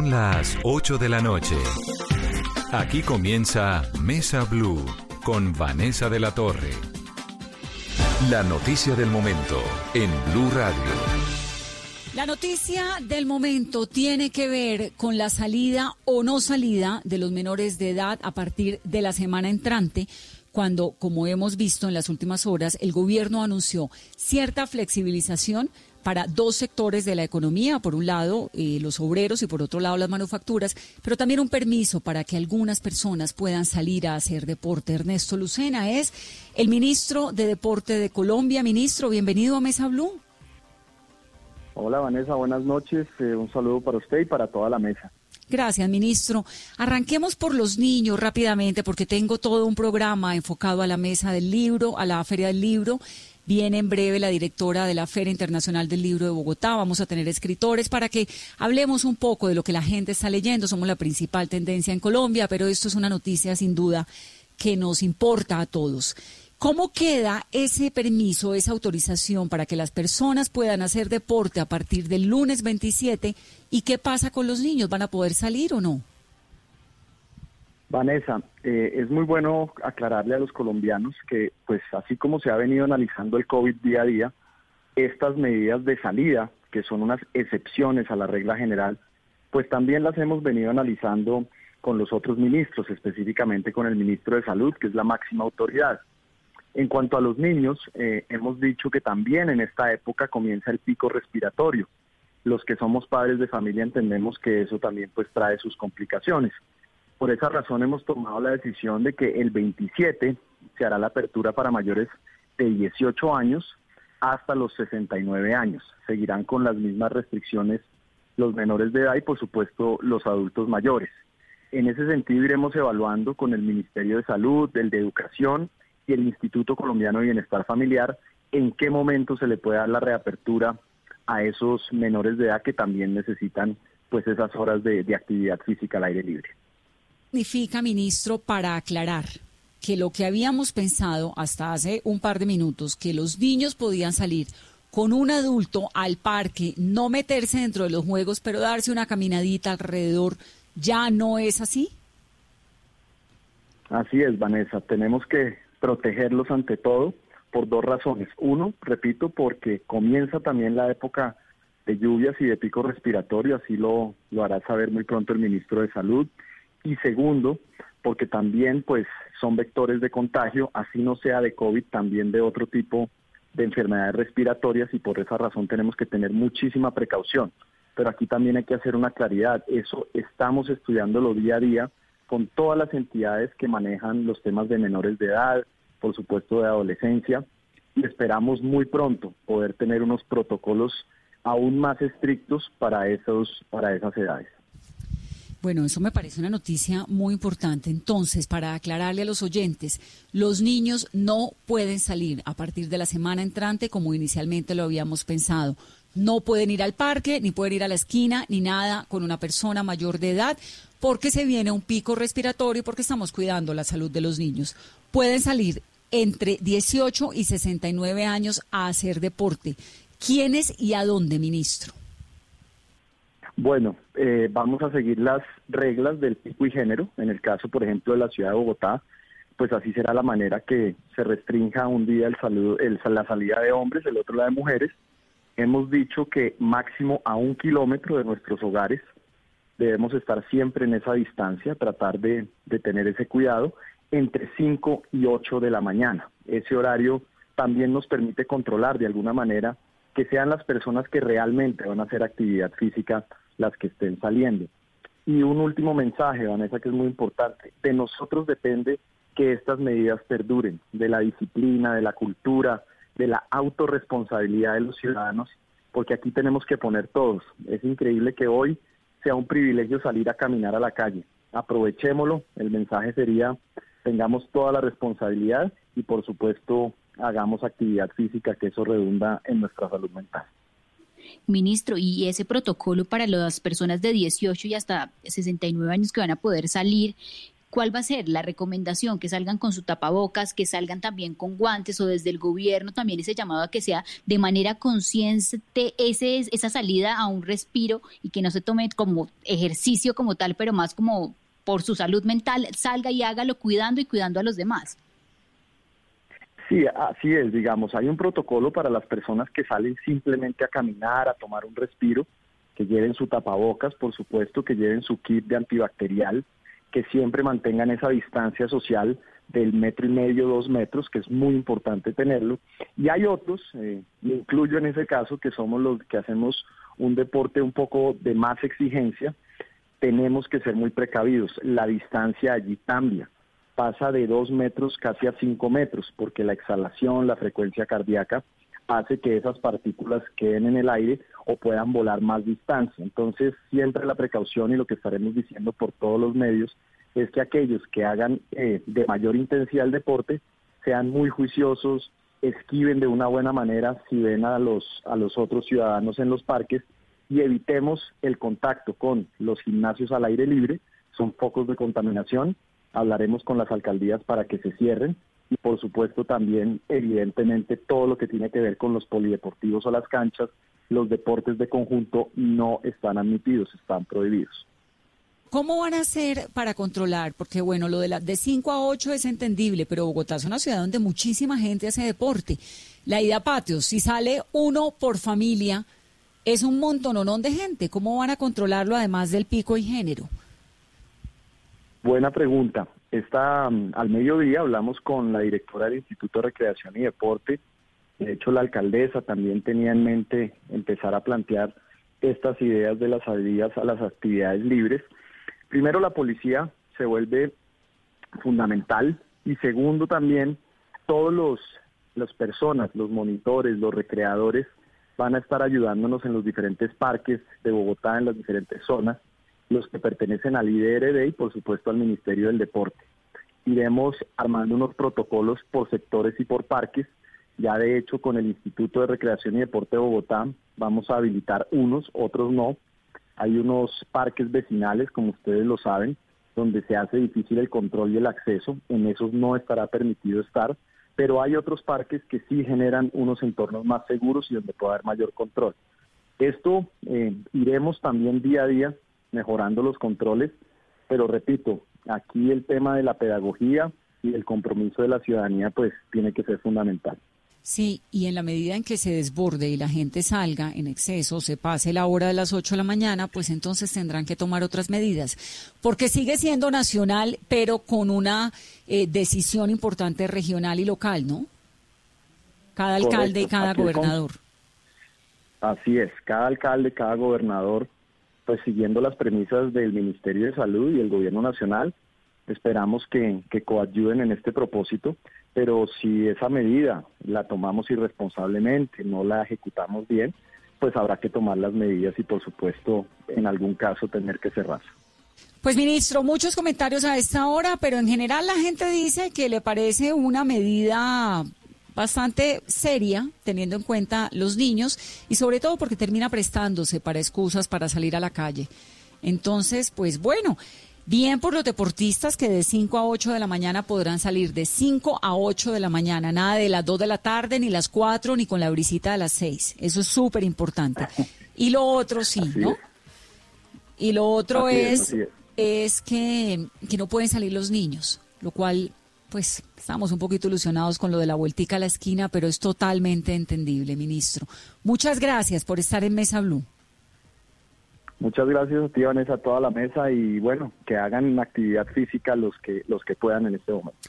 Son las 8 de la noche. Aquí comienza Mesa Blue con Vanessa de la Torre. La noticia del momento en Blue Radio. La noticia del momento tiene que ver con la salida o no salida de los menores de edad a partir de la semana entrante cuando, como hemos visto en las últimas horas, el gobierno anunció cierta flexibilización para dos sectores de la economía, por un lado eh, los obreros y por otro lado las manufacturas, pero también un permiso para que algunas personas puedan salir a hacer deporte. Ernesto Lucena es el ministro de Deporte de Colombia. Ministro, bienvenido a Mesa Blue. Hola Vanessa, buenas noches. Eh, un saludo para usted y para toda la mesa. Gracias, ministro. Arranquemos por los niños rápidamente, porque tengo todo un programa enfocado a la mesa del libro, a la feria del libro. Viene en breve la directora de la Feria Internacional del Libro de Bogotá. Vamos a tener escritores para que hablemos un poco de lo que la gente está leyendo. Somos la principal tendencia en Colombia, pero esto es una noticia sin duda que nos importa a todos. ¿Cómo queda ese permiso, esa autorización para que las personas puedan hacer deporte a partir del lunes 27? ¿Y qué pasa con los niños? ¿Van a poder salir o no? Vanessa, eh, es muy bueno aclararle a los colombianos que, pues así como se ha venido analizando el COVID día a día, estas medidas de salida, que son unas excepciones a la regla general, pues también las hemos venido analizando con los otros ministros, específicamente con el ministro de Salud, que es la máxima autoridad. En cuanto a los niños, eh, hemos dicho que también en esta época comienza el pico respiratorio. Los que somos padres de familia entendemos que eso también pues trae sus complicaciones. Por esa razón hemos tomado la decisión de que el 27 se hará la apertura para mayores de 18 años hasta los 69 años. Seguirán con las mismas restricciones los menores de edad y por supuesto los adultos mayores. En ese sentido iremos evaluando con el Ministerio de Salud, el de Educación y el Instituto Colombiano de Bienestar Familiar en qué momento se le puede dar la reapertura a esos menores de edad que también necesitan pues esas horas de, de actividad física al aire libre. Significa, ministro, para aclarar que lo que habíamos pensado hasta hace un par de minutos, que los niños podían salir con un adulto al parque, no meterse dentro de los juegos, pero darse una caminadita alrededor, ¿ya no es así? Así es, Vanessa. Tenemos que protegerlos ante todo por dos razones. Uno, repito, porque comienza también la época de lluvias y de pico respiratorio, así lo, lo hará saber muy pronto el ministro de Salud. Y segundo, porque también pues son vectores de contagio, así no sea de COVID, también de otro tipo de enfermedades respiratorias y por esa razón tenemos que tener muchísima precaución. Pero aquí también hay que hacer una claridad, eso estamos estudiándolo día a día con todas las entidades que manejan los temas de menores de edad, por supuesto de adolescencia, y esperamos muy pronto poder tener unos protocolos aún más estrictos para esos para esas edades. Bueno, eso me parece una noticia muy importante. Entonces, para aclararle a los oyentes, los niños no pueden salir a partir de la semana entrante como inicialmente lo habíamos pensado. No pueden ir al parque, ni pueden ir a la esquina, ni nada con una persona mayor de edad, porque se viene un pico respiratorio porque estamos cuidando la salud de los niños. Pueden salir entre 18 y 69 años a hacer deporte. ¿Quiénes y a dónde, ministro? Bueno, eh, vamos a seguir las reglas del pico y género. En el caso, por ejemplo, de la ciudad de Bogotá, pues así será la manera que se restrinja un día el saludo, el, la salida de hombres, el otro la de mujeres hemos dicho que máximo a un kilómetro de nuestros hogares debemos estar siempre en esa distancia, tratar de, tener ese cuidado entre 5 y 8 de la mañana. Ese horario también nos permite controlar de alguna manera que sean las personas que realmente van a hacer actividad física las que estén saliendo. Y un último mensaje, Vanessa, que es muy importante. De nosotros depende que estas medidas perduren, de la disciplina, de la cultura, de la autorresponsabilidad de los ciudadanos, porque aquí tenemos que poner todos. Es increíble que hoy sea un privilegio salir a caminar a la calle. Aprovechémoslo, el mensaje sería, tengamos toda la responsabilidad y por supuesto hagamos actividad física, que eso redunda en nuestra salud mental. Ministro, ¿y ese protocolo para las personas de 18 y hasta 69 años que van a poder salir, ¿Cuál va a ser la recomendación? Que salgan con su tapabocas, que salgan también con guantes o desde el gobierno también ese llamado a que sea de manera consciente ese, esa salida a un respiro y que no se tome como ejercicio como tal, pero más como por su salud mental, salga y hágalo cuidando y cuidando a los demás. Sí, así es, digamos, hay un protocolo para las personas que salen simplemente a caminar, a tomar un respiro, que lleven su tapabocas, por supuesto, que lleven su kit de antibacterial, que siempre mantengan esa distancia social del metro y medio, dos metros, que es muy importante tenerlo. Y hay otros, eh, incluyo en ese caso, que somos los que hacemos un deporte un poco de más exigencia, tenemos que ser muy precavidos. La distancia allí cambia pasa de dos metros casi a cinco metros, porque la exhalación, la frecuencia cardíaca hace que esas partículas queden en el aire o puedan volar más distancia. Entonces, siempre la precaución y lo que estaremos diciendo por todos los medios es que aquellos que hagan eh, de mayor intensidad el deporte sean muy juiciosos, esquiven de una buena manera si ven a los, a los otros ciudadanos en los parques y evitemos el contacto con los gimnasios al aire libre, son focos de contaminación. Hablaremos con las alcaldías para que se cierren y por supuesto también evidentemente todo lo que tiene que ver con los polideportivos o las canchas, los deportes de conjunto no están admitidos, están prohibidos. ¿Cómo van a hacer para controlar? Porque bueno, lo de la de 5 a 8 es entendible, pero Bogotá es una ciudad donde muchísima gente hace deporte. La ida a patios, si sale uno por familia, es un montononón de gente. ¿Cómo van a controlarlo además del pico y género? Buena pregunta. Esta, mm, al mediodía hablamos con la directora del Instituto de Recreación y Deporte. De hecho, la alcaldesa también tenía en mente empezar a plantear estas ideas de las salidas a las actividades libres. Primero, la policía se vuelve fundamental y segundo también todos los las personas, los monitores, los recreadores van a estar ayudándonos en los diferentes parques de Bogotá, en las diferentes zonas los que pertenecen al IDRD y por supuesto al Ministerio del Deporte. Iremos armando unos protocolos por sectores y por parques. Ya de hecho con el Instituto de Recreación y Deporte de Bogotá vamos a habilitar unos, otros no. Hay unos parques vecinales, como ustedes lo saben, donde se hace difícil el control y el acceso. En esos no estará permitido estar, pero hay otros parques que sí generan unos entornos más seguros y donde puede haber mayor control. Esto eh, iremos también día a día mejorando los controles, pero repito, aquí el tema de la pedagogía y el compromiso de la ciudadanía pues tiene que ser fundamental. Sí, y en la medida en que se desborde y la gente salga en exceso, se pase la hora de las 8 de la mañana, pues entonces tendrán que tomar otras medidas, porque sigue siendo nacional, pero con una eh, decisión importante regional y local, ¿no? Cada alcalde y cada gobernador. Así es, cada alcalde, cada gobernador pues siguiendo las premisas del Ministerio de Salud y el Gobierno Nacional, esperamos que, que coadyuden en este propósito, pero si esa medida la tomamos irresponsablemente, no la ejecutamos bien, pues habrá que tomar las medidas y por supuesto en algún caso tener que cerrarse. Pues ministro, muchos comentarios a esta hora, pero en general la gente dice que le parece una medida bastante seria, teniendo en cuenta los niños y sobre todo porque termina prestándose para excusas para salir a la calle. Entonces, pues bueno, bien por los deportistas que de 5 a 8 de la mañana podrán salir de 5 a 8 de la mañana, nada de las 2 de la tarde, ni las 4, ni con la brisita de las 6. Eso es súper importante. Y lo otro sí, ¿no? Y lo otro es, es, que, que no pueden salir los niños, lo cual pues estamos un poquito ilusionados con lo de la vueltica a la esquina, pero es totalmente entendible, ministro. Muchas gracias por estar en Mesa Blue. Muchas gracias a ti, Vanessa, a toda la mesa y bueno, que hagan actividad física los que, los que puedan en este momento.